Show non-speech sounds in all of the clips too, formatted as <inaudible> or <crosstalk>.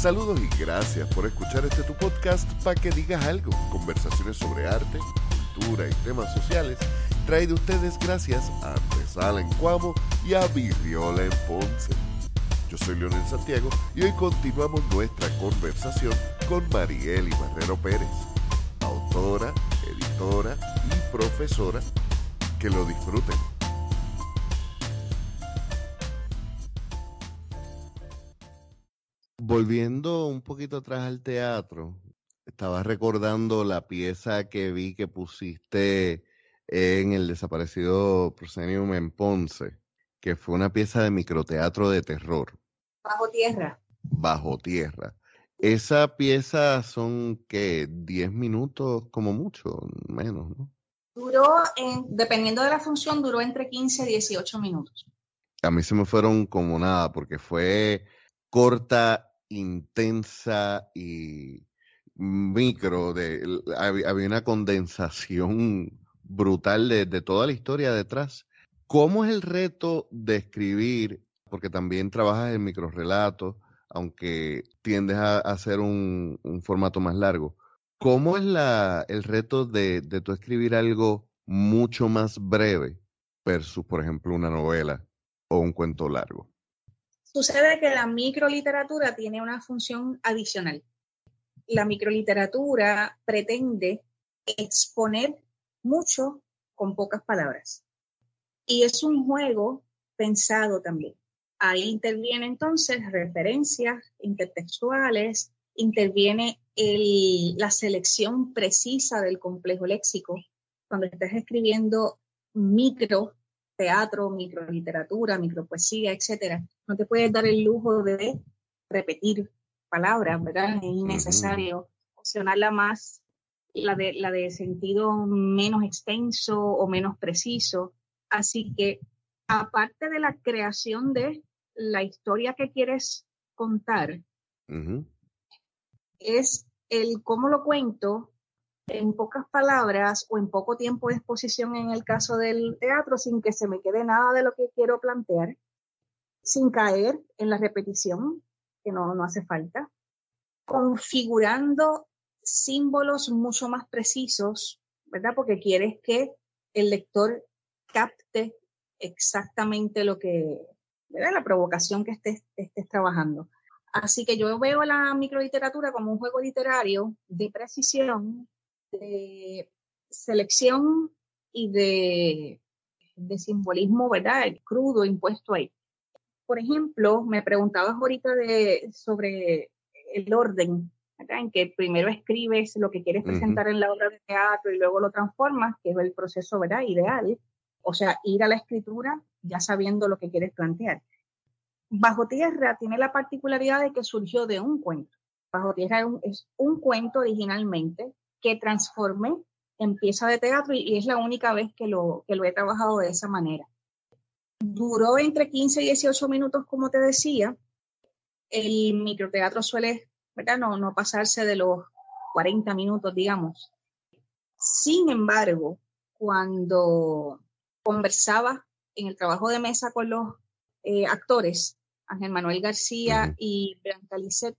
Saludos y gracias por escuchar este tu podcast para que digas algo. Conversaciones sobre arte, cultura y temas sociales. Traído ustedes gracias a Antesala en Cuamo y a Virriola en Ponce. Yo soy Leonel Santiago y hoy continuamos nuestra conversación con Marieli Barrero Pérez, autora, editora y profesora. Que lo disfruten. Volviendo un poquito atrás al teatro, estaba recordando la pieza que vi que pusiste en el desaparecido Proscenium en Ponce, que fue una pieza de microteatro de terror. Bajo tierra. Bajo tierra. Esa pieza son que 10 minutos como mucho, menos, ¿no? Duró, dependiendo de la función, duró entre 15 y 18 minutos. A mí se me fueron como nada, porque fue corta, intensa y micro. De, había una condensación brutal de, de toda la historia detrás. ¿Cómo es el reto de escribir? Porque también trabajas en microrelatos, aunque tiendes a, hacer un, un formato más largo. ¿Cómo es la, el reto de, de tu escribir algo mucho más breve versus, por ejemplo, una novela o un cuento largo? Sucede que la microliteratura tiene una función adicional. La microliteratura pretende exponer mucho con pocas palabras. Y es un juego pensado también. Ahí interviene entonces referencias intertextuales, interviene la selección precisa del complejo léxico. Cuando estás escribiendo micro teatro, micro literatura, micro poesía, etcétera, no te puedes dar el lujo de repetir palabras, ¿verdad? Es innecesario opcionarla más, la de, la de sentido menos extenso o menos preciso. Así que, aparte de la creación de la historia que quieres contar, es el cómo lo cuento en pocas palabras o en poco tiempo de exposición en el caso del teatro sin que se me quede nada de lo que quiero plantear, sin caer en la repetición, que no, no hace falta, configurando símbolos mucho más precisos, ¿verdad? Porque quieres que el lector capte exactamente lo que, ¿verdad? La provocación que estés, estés trabajando. Así que yo veo la microliteratura como un juego literario de precisión, de selección y de, de simbolismo, ¿verdad? El crudo impuesto ahí. Por ejemplo, me preguntabas ahorita de, sobre el orden, ¿verdad? En que primero escribes lo que quieres presentar en la obra de teatro y luego lo transformas, que es el proceso, ¿verdad? Ideal. O sea, ir a la escritura ya sabiendo lo que quieres plantear. Bajo Tierra tiene la particularidad de que surgió de un cuento. Bajo Tierra es un, cuento originalmente que transformé en pieza de teatro y, es la única vez que lo, que lo he trabajado de esa manera. Duró entre 15 y 18 minutos, como te decía. El microteatro suele ¿verdad? No, no pasarse de los 40 minutos, digamos. Sin embargo, cuando conversaba en el trabajo de mesa con los eh, actores, Ángel Manuel García y Blanca Lisset,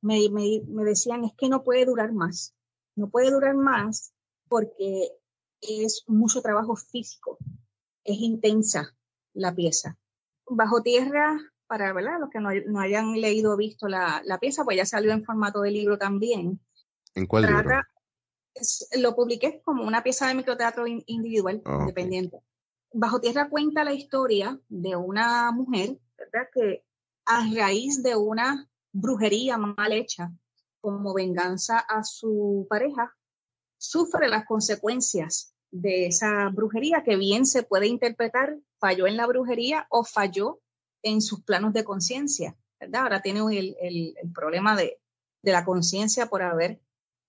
me, me, decían, es que no puede durar más, no puede durar más porque es mucho trabajo físico, es intensa la pieza. Bajo tierra, para ¿verdad? los que no, hayan leído o visto la, pieza, pues ya salió en formato de libro también. ¿En cuál libro? lo publiqué como una pieza de microteatro individual, independiente. Bajo Tierra cuenta la historia de una mujer, ¿verdad? Que a raíz de una brujería mal hecha como venganza a su pareja, sufre las consecuencias de esa brujería que bien se puede interpretar falló en la brujería o falló en sus planos de conciencia, ¿verdad? Ahora tiene el, el, problema de, de la conciencia por haber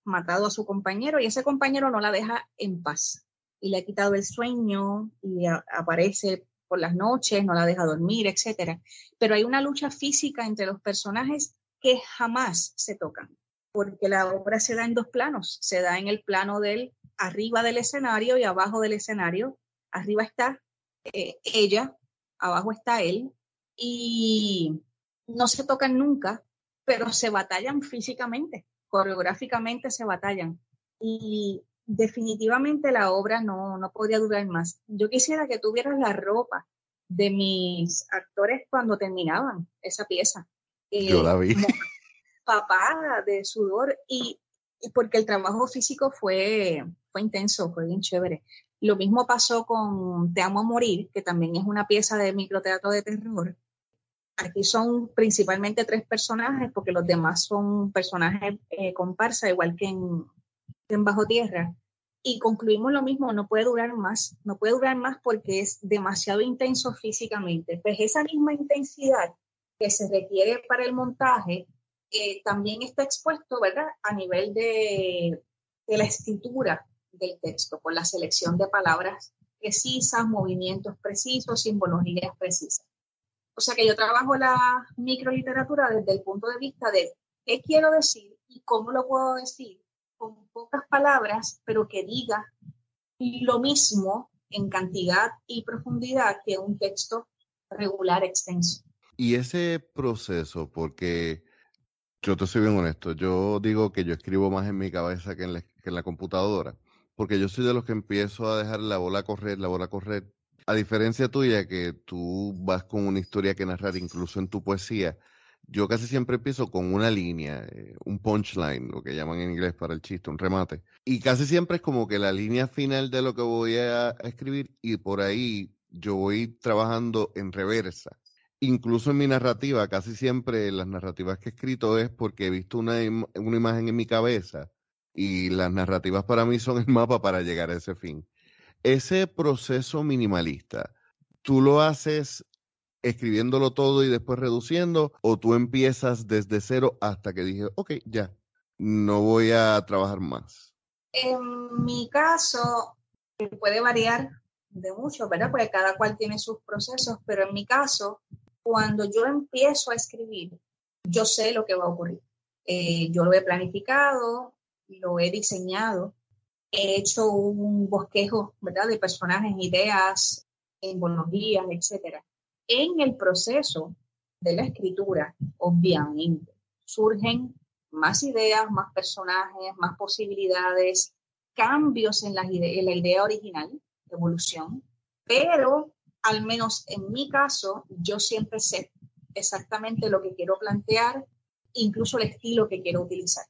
matado a su compañero y ese compañero no la deja en paz y le ha quitado el sueño y aparece por las noches, no la deja dormir, etcétera. Pero hay una lucha física entre los personajes que jamás se tocan, porque la obra se da en dos planos, se da en el plano del arriba del escenario y abajo del escenario. Arriba está eh, ella, abajo está él, y no se tocan nunca pero se batallan físicamente, coreográficamente se batallan. Y definitivamente la obra no, no podría durar más. Yo quisiera que tuvieras la ropa de mis actores cuando terminaban esa pieza. Yo la vi. Papá de sudor y, y, porque el trabajo físico fue, fue intenso, fue bien chévere. Lo mismo pasó con Te amo a morir, que también es una pieza de microteatro de terror. Aquí son principalmente tres personajes, porque los demás son personajes eh, comparsa, igual que en, en Bajo Tierra y concluimos lo mismo, no puede durar más, no puede durar más porque es demasiado intenso físicamente. Pues esa misma intensidad que se requiere para el montaje eh, también está expuesto, ¿verdad? A nivel de, de la escritura del texto, por la selección de palabras precisas, movimientos precisos, simbologías precisas. O sea que yo trabajo la microliteratura desde el punto de vista de qué quiero decir y cómo lo puedo decir con pocas palabras, pero que diga lo mismo en cantidad y profundidad que un texto regular extenso. Y ese proceso, porque yo te soy bien honesto, yo digo que yo escribo más en mi cabeza que en la, computadora, porque yo soy de los que empiezo a dejar la bola correr, la bola correr. A diferencia tuya, que tú vas con una historia que narrar incluso en tu poesía, yo casi siempre empiezo con una línea, eh, un punchline, lo que llaman en inglés para el chiste, un remate. Y casi siempre es como que la línea final de lo que voy a, escribir y por ahí yo voy trabajando en reversa. Incluso en mi narrativa, casi siempre las narrativas que he escrito es porque he visto una, una imagen en mi cabeza y las narrativas para mí son el mapa para llegar a ese fin. Ese proceso minimalista, ¿tú lo haces escribiéndolo todo y después reduciendo, o tú empiezas desde cero hasta que dije, ok, ya, no voy a trabajar más? En mi caso, puede variar de mucho, ¿verdad? Porque cada cual tiene sus procesos, pero en mi caso, cuando yo empiezo a escribir, yo sé lo que va a ocurrir. Eh, yo lo he planificado, lo he diseñado, he hecho un bosquejo, ¿verdad? De personajes, ideas, días, etcétera en el proceso de la escritura, obviamente, surgen más ideas, más personajes, más posibilidades, cambios en la, en la idea original, evolución, pero al menos en mi caso, yo siempre sé exactamente lo que quiero plantear, incluso el estilo que quiero utilizar.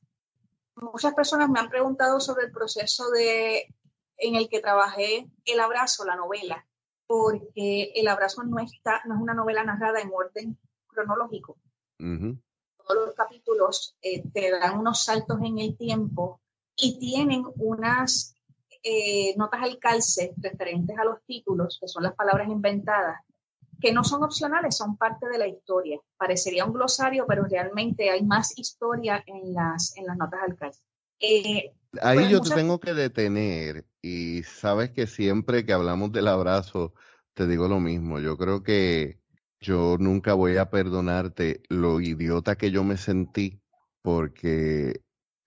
Muchas personas me han preguntado sobre el proceso de, en el que trabajé el abrazo, la novela, porque El abrazo no, está, no es una novela narrada en orden cronológico. Todos los capítulos eh, te dan unos saltos en el tiempo y tienen unas eh, notas al calce referentes a los títulos, que son las palabras inventadas, que no son opcionales, son parte de la historia. Parecería un glosario, pero realmente hay más historia en las, en las notas al calce. Eh, Ahí pues, yo te tengo que detener y sabes que siempre que hablamos del abrazo, te digo lo mismo. Yo creo que yo nunca voy a perdonarte lo idiota que yo me sentí porque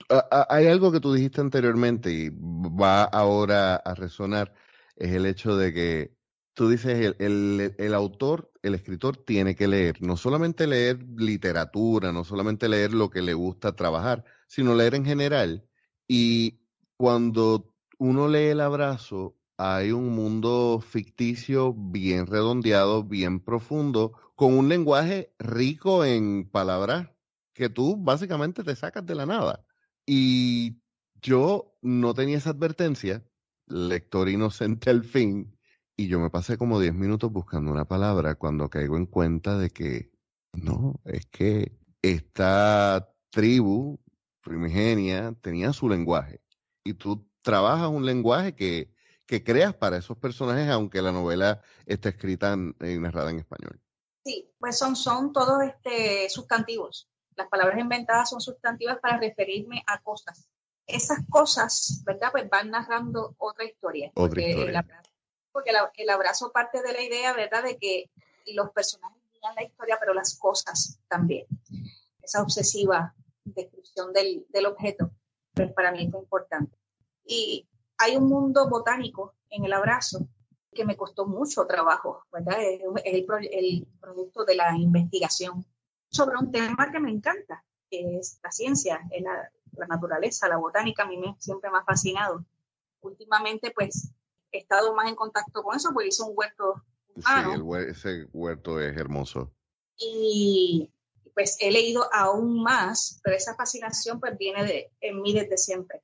hay algo que tú dijiste anteriormente y va ahora a resonar, es el hecho de que tú dices, el, el, autor, el escritor tiene que leer, no solamente leer literatura, no solamente leer lo que le gusta trabajar, sino leer en general. Y cuando uno lee el abrazo, hay un mundo ficticio bien redondeado, bien profundo, con un lenguaje rico en palabras que tú básicamente te sacas de la nada. Y yo no tenía esa advertencia, lector inocente al fin, y yo me pasé como 10 minutos buscando una palabra cuando caigo en cuenta de que no, es que esta tribu primigenia tenía su lenguaje y tú trabajas un lenguaje que, que creas para esos personajes, aunque la novela está escrita y narrada en español. Sí, pues son, son todos este, sustantivos. Las palabras inventadas son sustantivas para referirme a cosas. Esas cosas, ¿verdad? Pues van narrando otra historia. Otra porque historia. El abrazo, porque el abrazo parte de la idea, ¿verdad? De que los personajes guían la historia, pero las cosas también. Esa obsesiva descripción del, del objeto, pues para mí es importante. Y hay un mundo botánico en el abrazo que me costó mucho trabajo, ¿verdad? Es el, el producto de la investigación sobre un tema que me encanta, es la ciencia, es la, naturaleza, la botánica, a mí me, siempre me ha fascinado. Últimamente, pues, he estado más en contacto con eso, porque hice un huerto Sí, ese huerto es hermoso. Y pues he leído aún más, pero esa fascinación pues viene de, en mí desde siempre.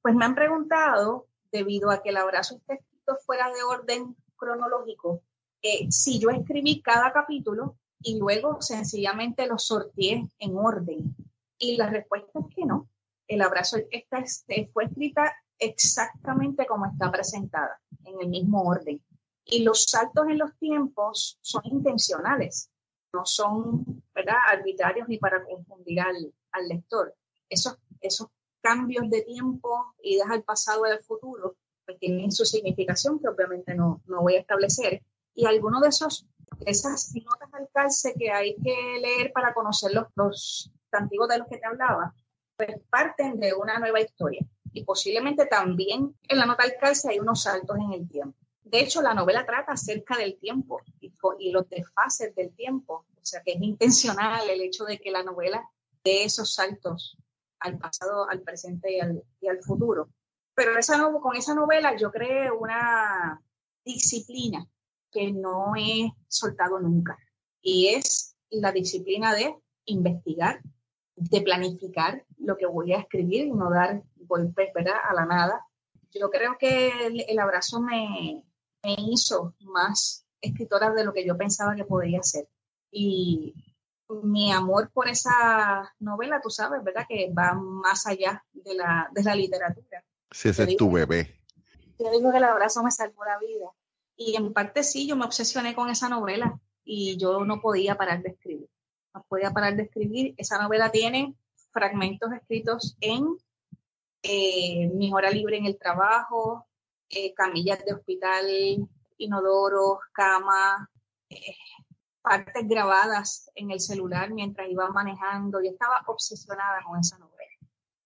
Pues me han preguntado, debido a que el abrazo está escrito fuera de orden cronológico, eh, si yo escribí cada capítulo y luego sencillamente lo sorteé en orden. Y la respuesta es que no. El abrazo está, este, fue escrita exactamente como está presentada, en el mismo orden. Y los saltos en los tiempos son intencionales, no son ¿verdad? arbitrarios ni para confundir al, al lector. Esos, esos cambios de tiempo, idas al pasado y al futuro, pues tienen su significación que obviamente no, no voy a establecer. Y algunos de esos, esas notas al calce que hay que leer para conocer los, los antiguos de los que te hablaba, pues parten de una nueva historia. Y posiblemente también en la nota al calce hay unos saltos en el tiempo. De hecho, la novela trata acerca del tiempo y, los desfases del tiempo. O sea, que es intencional el hecho de que la novela dé esos saltos al pasado, al presente y al, futuro. Pero esa, con esa novela yo creé una disciplina que no he soltado nunca. Y es la disciplina de investigar, de planificar lo que voy a escribir y no dar golpes a la nada. Yo creo que el abrazo me, me hizo más escritora de lo que yo pensaba que podría ser. Y mi amor por esa novela, tú sabes, ¿verdad? Que va más allá de la, de la literatura. Sí, ese es tu bebé. Yo digo que el abrazo me salvó la vida. Y en parte sí, yo me obsesioné con esa novela y yo no podía parar de escribir. No podía parar de escribir. Esa novela tiene fragmentos escritos en eh, mi hora libre en el trabajo, eh, camillas de hospital, inodoros, cama, eh, partes grabadas en el celular mientras iba manejando. Yo estaba obsesionada con esa novela.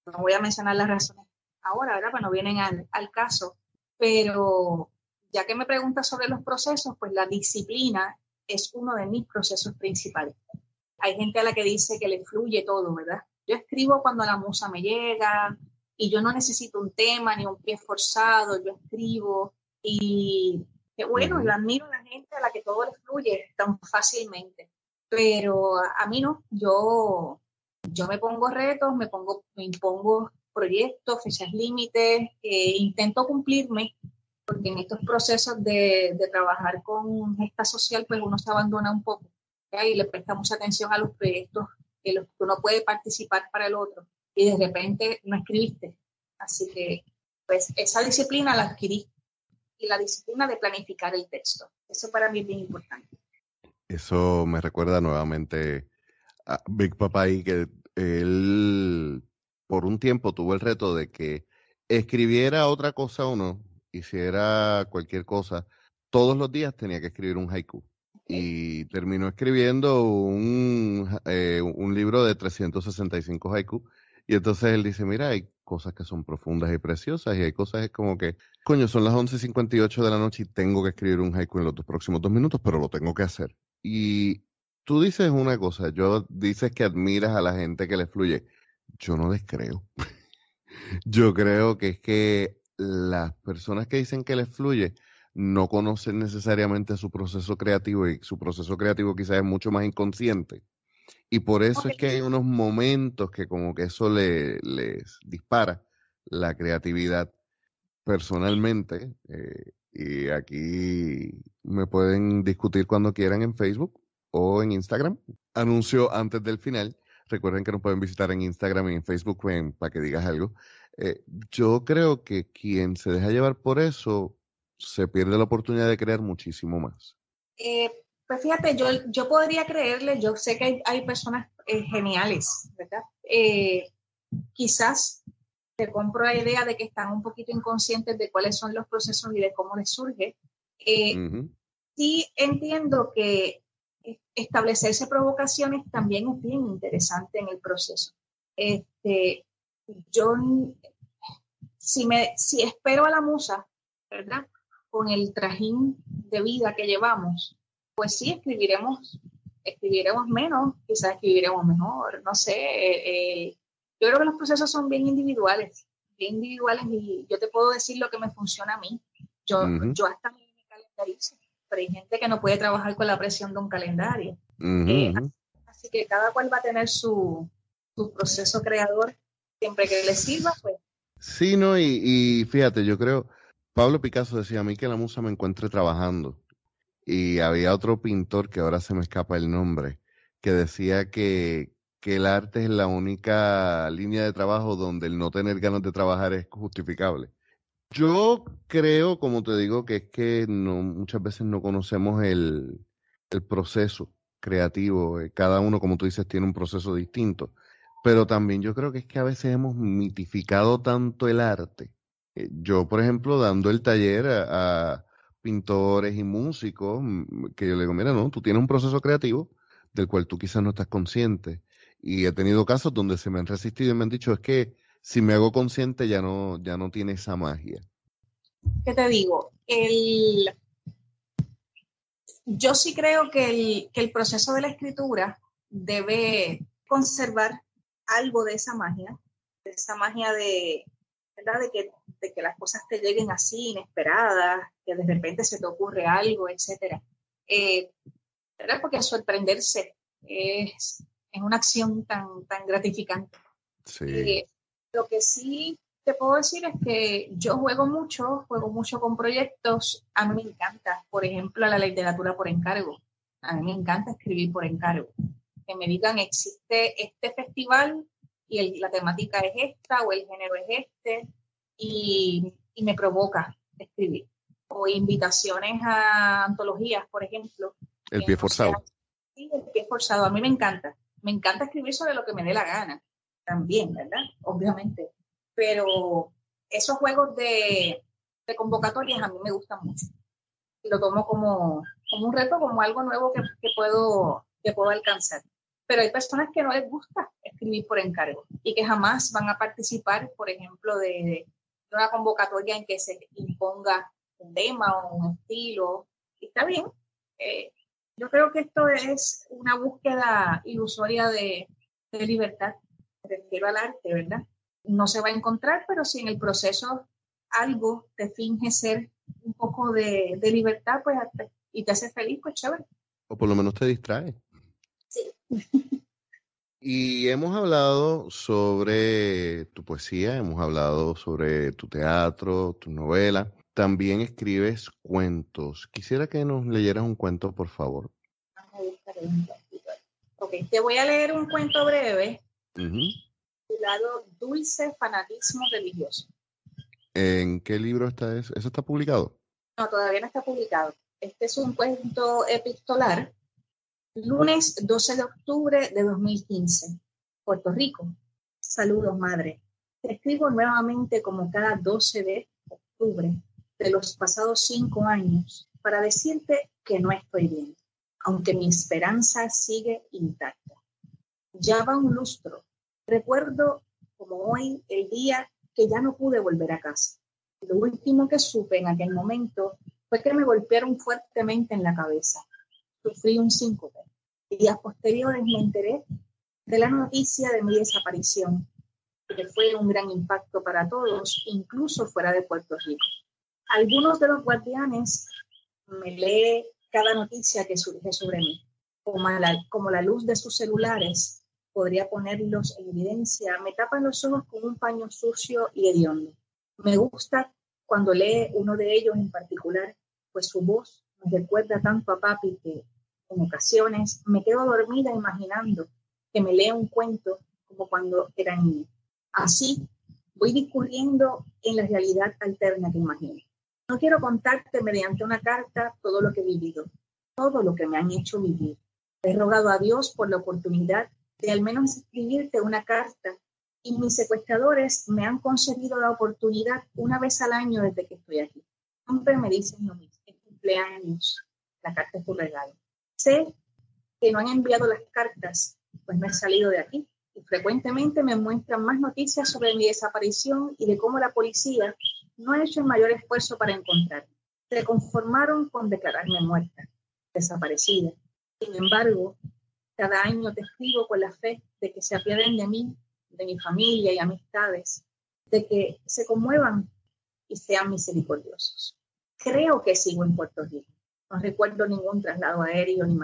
No voy a mencionar las razones ahora, ¿verdad? Pues no vienen al, al caso. Pero ya que me preguntas sobre los procesos, pues la disciplina es uno de mis procesos principales. Hay gente a la que dice que le fluye todo, ¿verdad? Yo escribo cuando la musa me llega, y yo no necesito un tema ni un pie forzado, yo escribo y que bueno, la admiro a la gente a la que todo le fluye tan fácilmente, pero a, mí no, yo, yo me pongo retos, me, pongo, me impongo proyectos, fechas límites, eh, intento cumplirme, porque en estos procesos de, de, trabajar con esta social, pues uno se abandona un poco y le presta mucha atención a los proyectos que los, uno puede participar para el otro y de repente no escribiste. Así que, pues, esa disciplina la adquirí y la disciplina de planificar el texto. Eso para mí es bien importante. Eso me recuerda nuevamente a Big Papay, que él por un tiempo tuvo el reto de que escribiera otra cosa o no, hiciera cualquier cosa, todos los días tenía que escribir un haiku. Y terminó escribiendo un, eh, un libro de 365 haiku y entonces él dice, mira, hay cosas que son profundas y preciosas y hay cosas como que, coño, son las 11.58 de la noche y tengo que escribir un haiku en los dos próximos dos minutos, pero lo tengo que hacer. Y tú dices una cosa, yo dices que admiras a la gente que le fluye. Yo no les creo. <laughs> yo creo que es que las personas que dicen que les fluye no conocen necesariamente su proceso creativo y su proceso creativo quizás es mucho más inconsciente y por eso es que hay unos momentos que como que eso le, les dispara la creatividad personalmente. Eh, y aquí me pueden discutir cuando quieran en Facebook o en Instagram. Anuncio antes del final. Recuerden que nos pueden visitar en Instagram y en Facebook para que digas algo. Eh, yo creo que quien se deja llevar por eso se pierde la oportunidad de crear muchísimo más. Eh, pues fíjate, yo, yo podría creerle, yo sé que hay, personas eh, geniales, ¿verdad? Eh, quizás te compro la idea de que están un poquito inconscientes de cuáles son los procesos y de cómo les surge. Eh, sí entiendo que establecerse provocaciones también es bien interesante en el proceso. Este, yo, si, me, si espero a la musa, ¿verdad? Con el trajín de vida que llevamos, pues sí, escribiremos escribiremos menos, quizás escribiremos mejor, no sé. Eh, yo creo que los procesos son bien individuales, bien individuales y yo te puedo decir lo que me funciona a mí. Yo, yo hasta me calendarizo, pero hay gente que no puede trabajar con la presión de un calendario. Eh, así, que cada cual va a tener su, su proceso creador, siempre que le sirva, pues. Sí, no, y, y fíjate, yo creo, Pablo Picasso decía a mí que la musa me encuentre trabajando. Y había otro pintor que ahora se me escapa el nombre, que decía que, que el arte es la única línea de trabajo donde el no tener ganas de trabajar es justificable. Yo creo, como te digo, que es que no, muchas veces no conocemos el, el proceso creativo. Cada uno, como tú dices, tiene un proceso distinto. Pero también yo creo que es que a veces hemos mitificado tanto el arte. Eh, yo, por ejemplo, dando el taller a pintores y músicos mm, que yo le digo, mira, no, tú tienes un proceso creativo del cual tú quizás no estás consciente. Y he tenido casos donde se me han resistido y me han dicho, es que si me hago consciente ya no, ya no tiene esa magia. ¿Qué te digo? El... Yo sí creo que el, que el proceso de la escritura debe conservar algo de esa magia, de esa magia de, ¿verdad? De que de que las cosas te lleguen así, inesperadas, que de repente se te ocurre algo, etcétera. Eh, Porque sorprenderse es, es, una acción tan, tan gratificante. Sí. Eh, lo que sí te puedo decir es que yo juego mucho, juego mucho con proyectos. A mí me encanta, por ejemplo, la literatura por encargo. A mí me encanta escribir por encargo. Que me digan, existe este festival y la temática es esta o el género es este y, me provoca escribir. O invitaciones a antologías, por ejemplo. El pie forzado. Sí, el pie forzado. A mí me encanta. Me encanta escribir sobre lo que me dé la gana. También, ¿verdad? Obviamente. Pero esos juegos de, convocatorias a mí me gustan mucho. Y lo tomo como, como un reto, como algo nuevo que, puedo, que puedo alcanzar. Pero hay personas que no les gusta escribir por encargo y que jamás van a participar, por ejemplo, de, una convocatoria en que se imponga un tema o un estilo. Está bien. Eh, yo creo que esto es una búsqueda ilusoria de, libertad. Me refiero al arte, ¿verdad? No se va a encontrar, pero si en el proceso algo te finge ser un poco de, de libertad, pues y te hace feliz, pues chévere. O por lo menos te distrae. Y hemos hablado sobre tu poesía, hemos hablado sobre tu teatro, tu novela. También escribes cuentos. Quisiera que nos leyeras un cuento, por favor. Ok, te voy a leer un cuento breve titulado Dulce Fanatismo Religioso. ¿En qué libro está eso? ¿Eso está publicado? No, todavía no está publicado. Este es un cuento epistolar Lunes 12 de octubre de 2015, Puerto Rico. Saludos, madre. Te escribo nuevamente como cada 12 de octubre de los pasados cinco años para decirte que no estoy bien, aunque mi esperanza sigue intacta. Ya va un lustro. Recuerdo como hoy el día que ya no pude volver a casa. Lo último que supe en aquel momento fue que me golpearon fuertemente en la cabeza. Sufrí un síncope días posteriores me enteré de la noticia de mi desaparición, que fue un gran impacto para todos, incluso fuera de Puerto Rico. Algunos de los guardianes me lee cada noticia que surge sobre mí, como la, como la luz de sus celulares podría ponerlos en evidencia, me tapan los ojos con un paño sucio y hediondo. Me gusta cuando lee uno de ellos en particular, pues su voz me recuerda tanto a papi que en ocasiones me quedo dormida imaginando que me lee un cuento como cuando era niña. Así voy discurriendo en la realidad alterna que imagino. No quiero contarte mediante una carta todo lo que he vivido, todo lo que me han hecho vivir. He rogado a Dios por la oportunidad de al menos escribirte una carta y mis secuestradores me han concedido la oportunidad una vez al año desde que estoy aquí. Siempre me dicen lo mismo, es cumpleaños, la carta es tu regalo. Sé que no han enviado las cartas, pues me he salido de aquí. Y frecuentemente me muestran más noticias sobre mi desaparición y de cómo la policía no ha hecho el mayor esfuerzo para encontrarme. Se conformaron con declararme muerta, desaparecida. Sin embargo, Cada año te escribo con la fe de que se apiaden de mí, de mi familia y amistades, de que se conmuevan y sean misericordiosos. Creo que sigo en Puerto Rico. No recuerdo ningún traslado aéreo ni,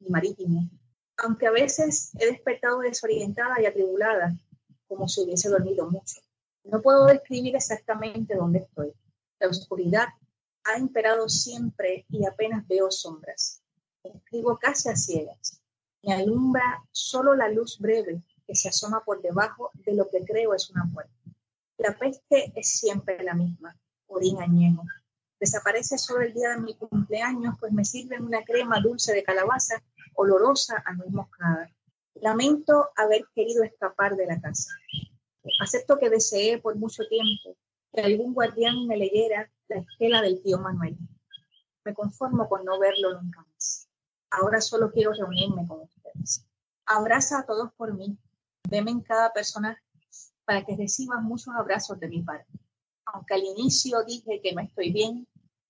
ni marítimo, aunque a veces he despertado desorientada y atribulada, como si hubiese dormido mucho. No puedo describir exactamente dónde estoy. La oscuridad ha imperado siempre y apenas veo sombras. Escribo casi a ciegas. Me alumbra solo la luz breve que se asoma por debajo de lo que creo es una puerta. La peste es siempre la misma, orín añejo. Desaparece solo el día de mi cumpleaños, pues me sirven una crema dulce de calabaza, olorosa a nuez moscada. Lamento haber querido escapar de la casa. Acepto que deseé por mucho tiempo que algún guardián me leyera la estela del tío Manuel. Me conformo con no verlo nunca más. Ahora solo quiero reunirme con ustedes. Abraza a todos por mí. Veme en cada persona para que reciban muchos abrazos de mi parte. Aunque al inicio dije que no estoy bien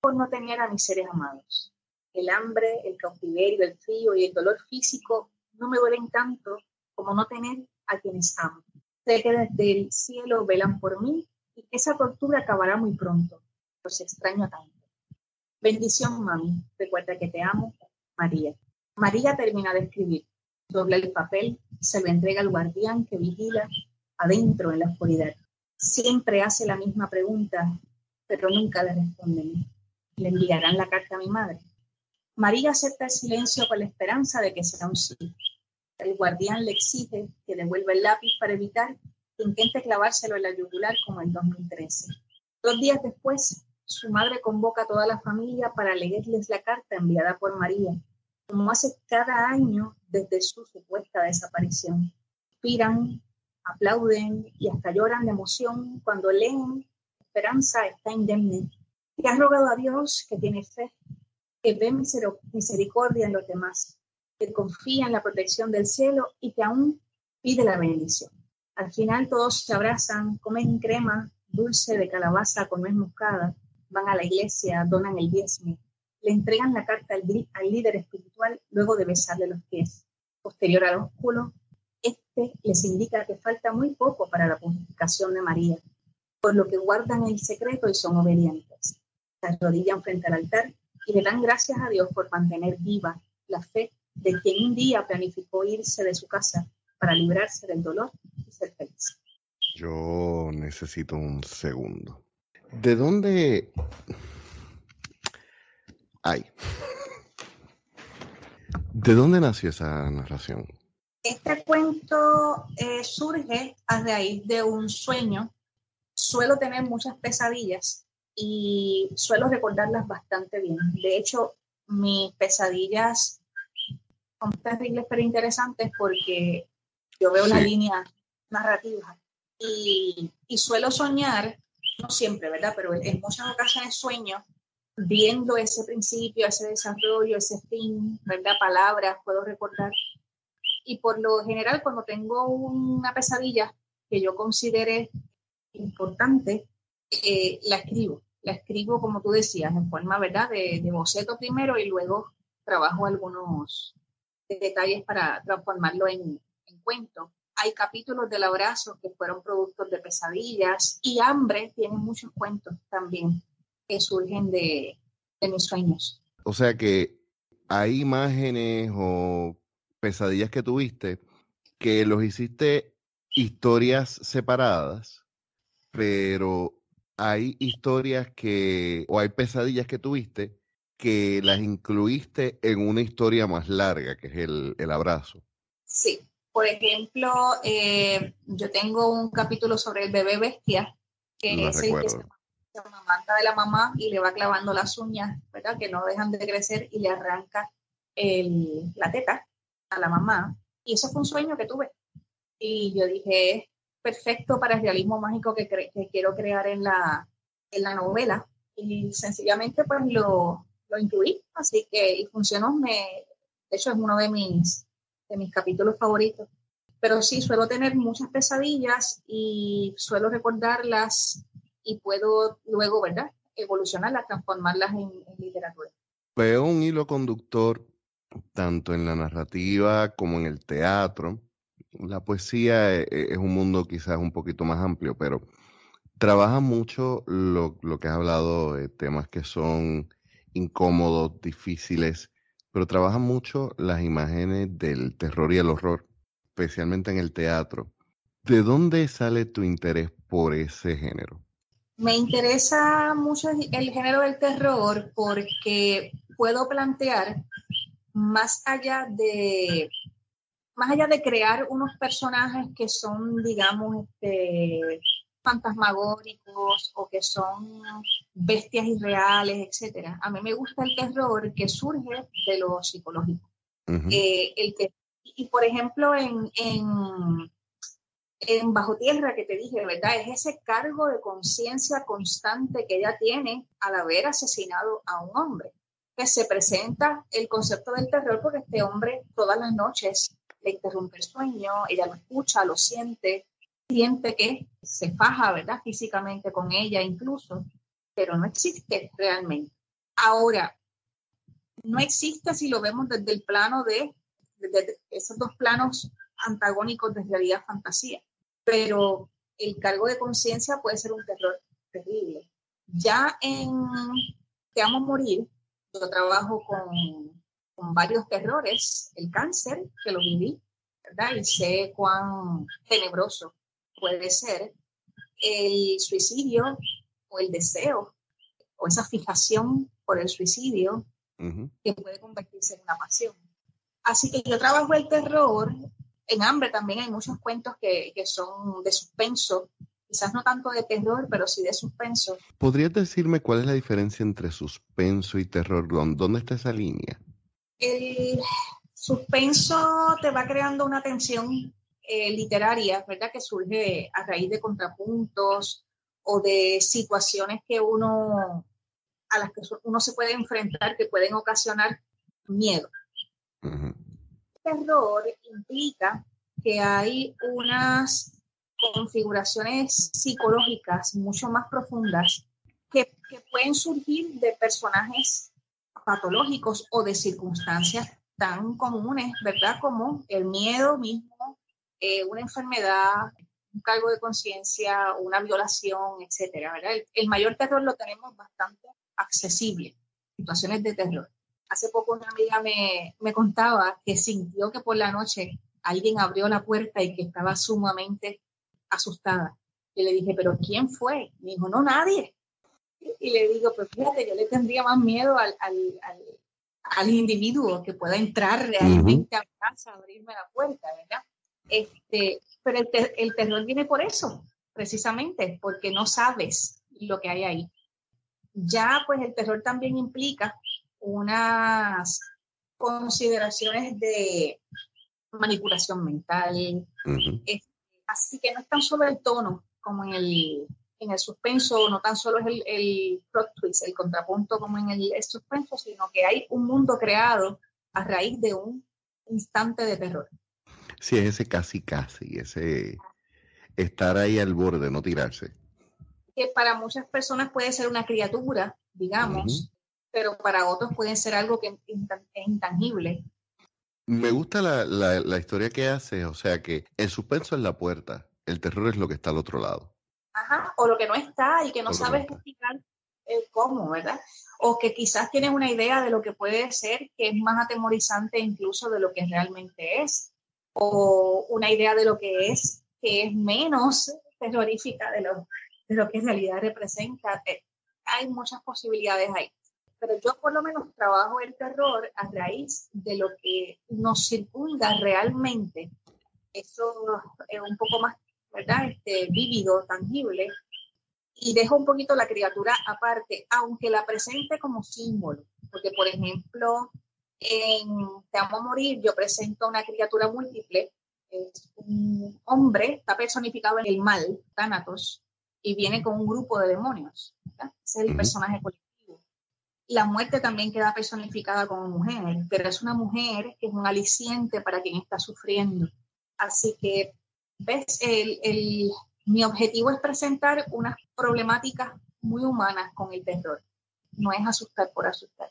no tener a mis seres amados. El hambre, el cautiverio, el frío y el dolor físico no me duelen tanto como no tener a quienes amo. Sé que desde el cielo velan por mí y que esa tortura acabará muy pronto. Los extraño tanto. Bendición, mami. Recuerda que te amo, María. María termina de escribir. Dobla el papel, se lo entrega al guardián que vigila adentro en la oscuridad. Siempre hace la misma pregunta, pero nunca le responden. Le enviarán la carta a mi madre. María acepta el silencio con la esperanza de que será un sí. El guardián le exige que devuelva el lápiz para evitar que intente clavárselo en la yugular como en 2013. Dos días después, su madre convoca a toda la familia para leerles la carta enviada por María, como hace cada año desde su supuesta desaparición. Inspiran, aplauden y hasta lloran de emoción cuando leen Esperanza está indemne, que ha rogado a Dios que tiene fe, que ve misericordia en los demás, que confía en la protección del cielo y que aún pide la bendición. Al final todos se abrazan, comen crema dulce de calabaza con nuez moscada, van a la iglesia, donan el diezmo, le entregan la carta al, al líder espiritual luego de besarle los pies. Posterior al ósculo, este les indica que falta muy poco para la purificación de María, por lo que guardan el secreto y son obedientes. Se arrodillan frente al altar y le dan gracias a Dios por mantener viva la fe de quien un día planificó irse de su casa para librarse del dolor y ser feliz. Yo necesito un segundo. ¿De dónde hay? ¿De dónde nació esa narración? Este cuento eh, surge a raíz de un sueño. Suelo tener muchas pesadillas y suelo recordarlas bastante bien. De hecho, mis pesadillas son terribles pero interesantes porque yo veo la línea narrativa y, y, suelo soñar, no siempre, ¿verdad? Pero en muchas ocasiones sueño viendo ese principio, ese desarrollo, ese fin, ¿verdad? Palabras, puedo recordar. Y por lo general, cuando tengo una pesadilla que yo considere importante, eh, la escribo la escribo, como tú decías, en forma, ¿verdad?, de, boceto primero y luego trabajo algunos detalles para transformarlo en, cuento. Hay capítulos del abrazo que fueron productos de pesadillas y hambre tiene muchos cuentos también que surgen de, de mis sueños. O sea que hay imágenes o pesadillas que tuviste que los hiciste historias separadas, pero hay historias que, o hay pesadillas que tuviste que las incluiste en una historia más larga, que es el, abrazo. Sí, por ejemplo, eh, yo tengo un capítulo sobre el bebé bestia, que es el que se, manta de la mamá y le va clavando las uñas, ¿verdad? Que no dejan de crecer y le arranca la teta a la mamá. Y eso fue un sueño que tuve. Y yo dije, perfecto para el realismo mágico que, quiero crear en la, en la novela. Y sencillamente pues lo, lo incluí, así que y funcionó. Me, de es uno de mis, de mis capítulos favoritos. Pero sí, suelo tener muchas pesadillas y suelo recordarlas y puedo luego, ¿verdad? Evolucionarlas, transformarlas en literatura. Veo un hilo conductor tanto en la narrativa como en el teatro. La poesía e, e, es, un mundo quizás un poquito más amplio, pero trabaja mucho lo, lo que has hablado de temas que son incómodos, difíciles, pero trabaja mucho las imágenes del terror y el horror, especialmente en el teatro. ¿De dónde sale tu interés por ese género? Me interesa mucho el género del terror porque puedo plantear más allá de más allá de crear unos personajes que son, digamos, este, fantasmagóricos o que son bestias irreales, etcétera. A mí me gusta el terror que surge de lo psicológico. Eh, el que, y por ejemplo, en, en, en, Bajo Tierra, que te dije, ¿verdad? Es ese cargo de conciencia constante que ella tiene al haber asesinado a un hombre. Que se presenta el concepto del terror porque este hombre todas las noches le interrumpe el sueño, ella lo escucha, lo siente, siente que se faja, ¿verdad? Físicamente con ella incluso, pero no existe realmente. Ahora, no existe si lo vemos desde el plano de, esos dos planos antagónicos de realidad-fantasía, pero el cargo de conciencia puede ser un terror terrible. Ya en Te amo morir, yo trabajo con, con varios terrores, el cáncer, que lo viví, ¿verdad? Y sé cuán tenebroso puede ser el suicidio o el deseo o esa fijación por el suicidio que puede convertirse en una pasión. Así que yo trabajo el terror. En Hambre también hay muchos cuentos que, que son de suspenso, quizás no tanto de terror, pero sí de suspenso. ¿Podrías decirme cuál es la diferencia entre suspenso y terror? ¿Dónde está esa línea? El suspenso te va creando una tensión eh, literaria, ¿verdad? Que surge a raíz de contrapuntos o de situaciones que uno, a las que uno se puede enfrentar que pueden ocasionar miedo. Terror implica que hay unas configuraciones psicológicas mucho más profundas que, que, pueden surgir de personajes patológicos o de circunstancias tan comunes, ¿verdad? Como el miedo mismo, eh, una enfermedad, un cargo de conciencia, una violación, etcétera. El, mayor terror lo tenemos bastante accesible, situaciones de terror. Hace poco una amiga me, me contaba que sintió que por la noche alguien abrió la puerta y que estaba sumamente asustada. Y le dije, ¿pero quién fue? Me dijo, no, nadie. Y le digo, pues fíjate, yo le tendría más miedo al, al, al, individuo que pueda entrar realmente a mi casa, abrirme la puerta, ¿verdad? Este, pero el, terror viene por eso, precisamente, porque no sabes lo que hay ahí. Ya, pues el terror también implica unas consideraciones de manipulación mental. así que no es tan solo el tono como en el, en el suspenso, no tan solo es el, el plot twist, el contrapunto como en el, el suspenso, sino que hay un mundo creado a raíz de un instante de terror. Sí, es ese casi casi, ese estar ahí al borde, no tirarse. Que para muchas personas puede ser una criatura, digamos, pero para otros puede ser algo que es intangible. Me gusta la, la, historia que hace, o sea que el suspenso es la puerta, el terror es lo que está al otro lado. Ajá, o lo que no está y que no sabes explicar eh, cómo, ¿verdad? O que quizás tienes una idea de lo que puede ser que es más atemorizante incluso de lo que realmente es o una idea de lo que es, que es menos terrorífica de lo, de lo que en realidad representa. Eh, hay muchas posibilidades ahí. Pero yo por lo menos trabajo el terror a raíz de lo que nos circunda realmente. Eso es un poco más, ¿verdad? Este, vívido, tangible. Y dejo un poquito la criatura aparte, aunque la presente como símbolo. Porque, por ejemplo, en Te amo a morir yo presento una criatura múltiple, es un hombre, está personificado en el mal, Thanatos, y viene con un grupo de demonios. Ese es el personaje colectivo. La muerte también queda personificada como mujer, pero es una mujer que es un aliciente para quien está sufriendo. Así que, ves, el, mi objetivo es presentar unas problemáticas muy humanas con el terror. No es asustar por asustar.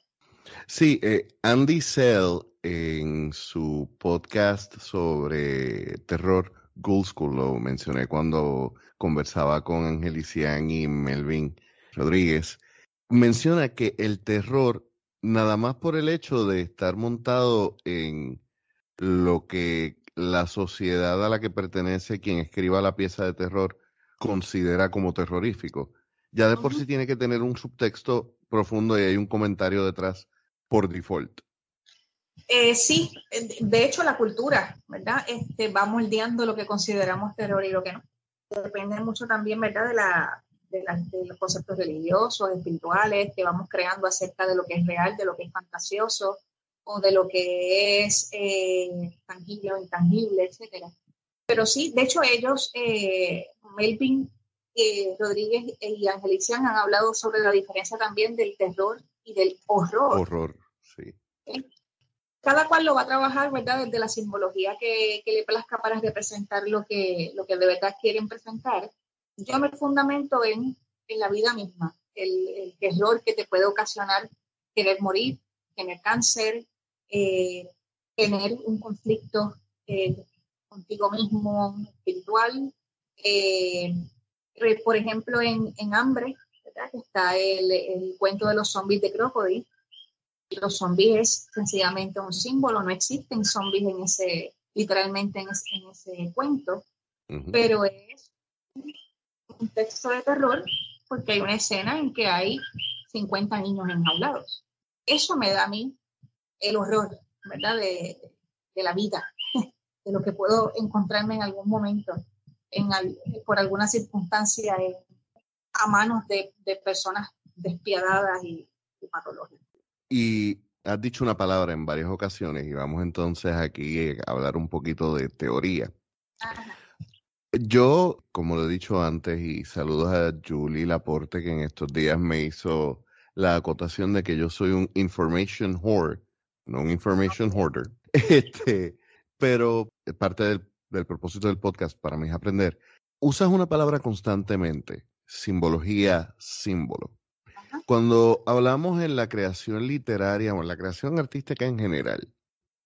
Sí, eh, Andy Sell en su podcast sobre terror, Ghoul School, lo mencioné cuando conversaba con Angelician y Melvin Rodríguez, menciona que el terror, nada más por el hecho de estar montado en lo que la sociedad a la que pertenece quien escriba la pieza de terror considera como terrorífico. Ya de por sí tiene que tener un subtexto profundo y hay un comentario detrás por default. Eh, sí, de hecho la cultura, ¿verdad? Este, va moldeando lo que consideramos terror y lo que no. Depende mucho también, ¿verdad? De, la, de, de los conceptos religiosos, espirituales que vamos creando acerca de lo que es real, de lo que es fantasioso, o de lo que es eh, tangible o intangible, etcétera. Pero sí, de hecho ellos, eh, Melvin eh, Rodríguez y Angelician han hablado sobre la diferencia también del terror y del horror. Horror, sí. Cada cual lo va a trabajar, ¿verdad? Desde la simbología que, que, le plazca para representar lo que, lo que de verdad quieren presentar. Yo me fundamento en, en la vida misma, el, el terror que te puede ocasionar querer morir, tener cáncer, eh, tener un conflicto eh, contigo mismo espiritual. Eh, por ejemplo, en, en Hambre, está el, el, cuento de los zombies de Crocodile. Los zombies es sencillamente un símbolo, no existen zombies en ese, literalmente en ese, en ese cuento, pero es un texto de terror porque hay una escena en que hay 50 niños enjaulados. Eso me da a mí el horror, ¿verdad? De, de, la vida, <laughs> de lo que puedo encontrarme en algún momento, en, por alguna circunstancia, a manos de, de, personas despiadadas y, y patológicas. Y has dicho una palabra en varias ocasiones y vamos entonces aquí a hablar un poquito de teoría. Ajá. Yo, como lo he dicho antes, y saludos a Julie Laporte, que en estos días me hizo la acotación de que yo soy un information whore no un information hoarder. <laughs> Este, pero parte del, del propósito del podcast para mí es aprender. Usas una palabra constantemente, simbología, símbolo. Cuando hablamos en la creación literaria o en la creación artística en general,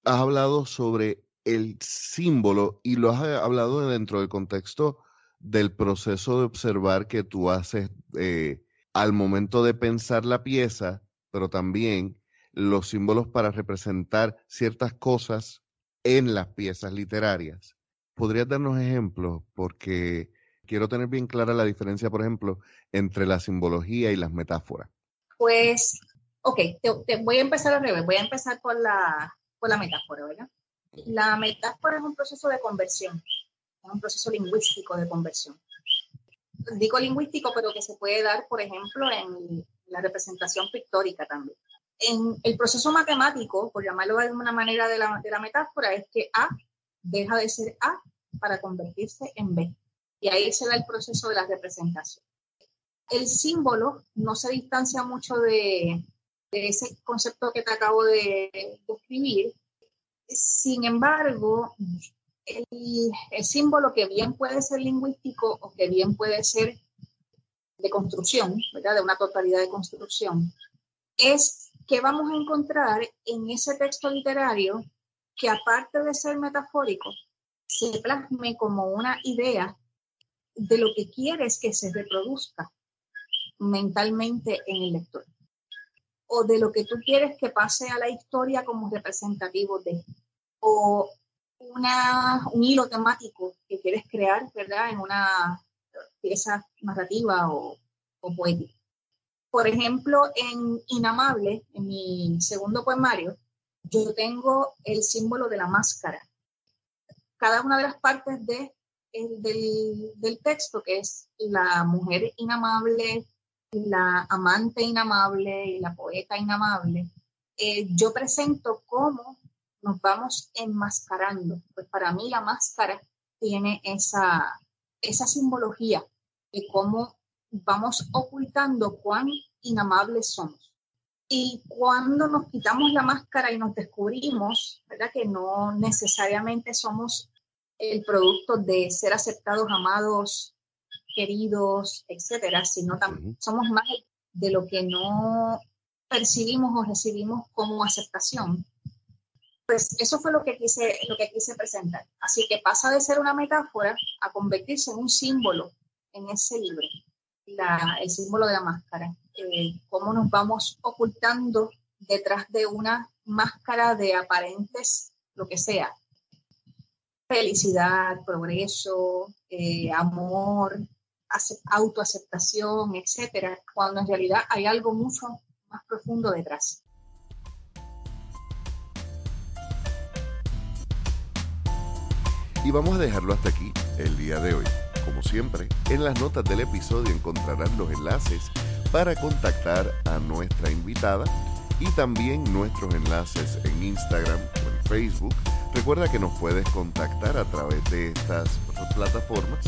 has hablado sobre el símbolo y lo has hablado dentro del contexto del proceso de observar que tú haces eh, al momento de pensar la pieza, pero también los símbolos para representar ciertas cosas en las piezas literarias. ¿Podrías darnos ejemplos? Porque quiero tener bien clara la diferencia, por ejemplo, entre la simbología y las metáforas. Pues, ok, te, voy a empezar al revés, voy a empezar por la, por la metáfora, ¿verdad? La metáfora es un proceso de conversión, es un proceso lingüístico de conversión. Digo lingüístico, pero que se puede dar, por ejemplo, en la representación pictórica también en el proceso matemático, por llamarlo de alguna manera de la, de la metáfora, es que A deja de ser A para convertirse en B. Y ahí se da el proceso de la representación. El símbolo no se distancia mucho de, de ese concepto que te acabo de describir. Sin embargo, el, el, símbolo que bien puede ser lingüístico o que bien puede ser de construcción, ¿verdad? de una totalidad de construcción, es ¿qué vamos a encontrar en ese texto literario que aparte de ser metafórico, se plasme como una idea de lo que quieres que se reproduzca mentalmente en el lector? O de lo que tú quieres que pase a la historia como representativo de, o una, un hilo temático que quieres crear, ¿verdad? En una pieza narrativa o, o poética. Por ejemplo, en Inamable, en mi segundo poemario, yo tengo el símbolo de la máscara. Cada una de las partes de, del, del texto, que es la mujer inamable, la amante inamable y la poeta inamable, eh, yo presento cómo nos vamos enmascarando. Pues para mí la máscara tiene esa, esa simbología de cómo vamos ocultando cuán inamables somos. Y cuando nos quitamos la máscara y nos descubrimos, ¿verdad? Que no necesariamente somos el producto de ser aceptados, amados, queridos, etcétera, sino también somos más de lo que no percibimos o recibimos como aceptación. Pues eso fue lo que quise, lo que quise presentar. Así que pasa de ser una metáfora a convertirse en un símbolo en ese libro, el símbolo de la máscara. Eh, cómo nos vamos ocultando detrás de una máscara de aparentes, lo que sea, felicidad, progreso, eh, amor, autoaceptación, etcétera, cuando en realidad hay algo mucho más profundo detrás. Y vamos a dejarlo hasta aquí el día de hoy. Como siempre, en las notas del episodio encontrarán los enlaces para contactar a nuestra invitada y también nuestros enlaces en Instagram o en Facebook. Recuerda que nos puedes contactar a través de estas plataformas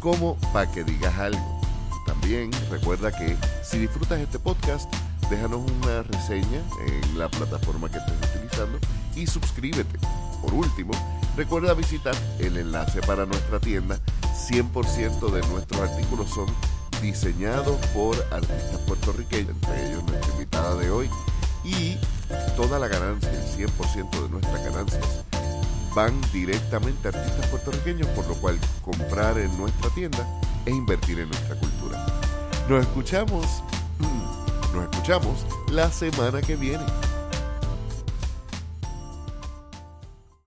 como para que digas algo. También recuerda que si disfrutas este podcast, déjanos una reseña en la plataforma que estés utilizando y suscríbete. Por último, recuerda visitar el enlace para nuestra tienda. 100% de nuestros artículos son diseñados por artistas puertorriqueños, entre ellos nuestra invitada de hoy. Y toda la ganancia, el 100% de nuestras ganancias, van directamente a artistas puertorriqueños, por lo cual comprar en nuestra tienda es invertir en nuestra cultura. Nos escuchamos, nos escuchamos la semana que viene.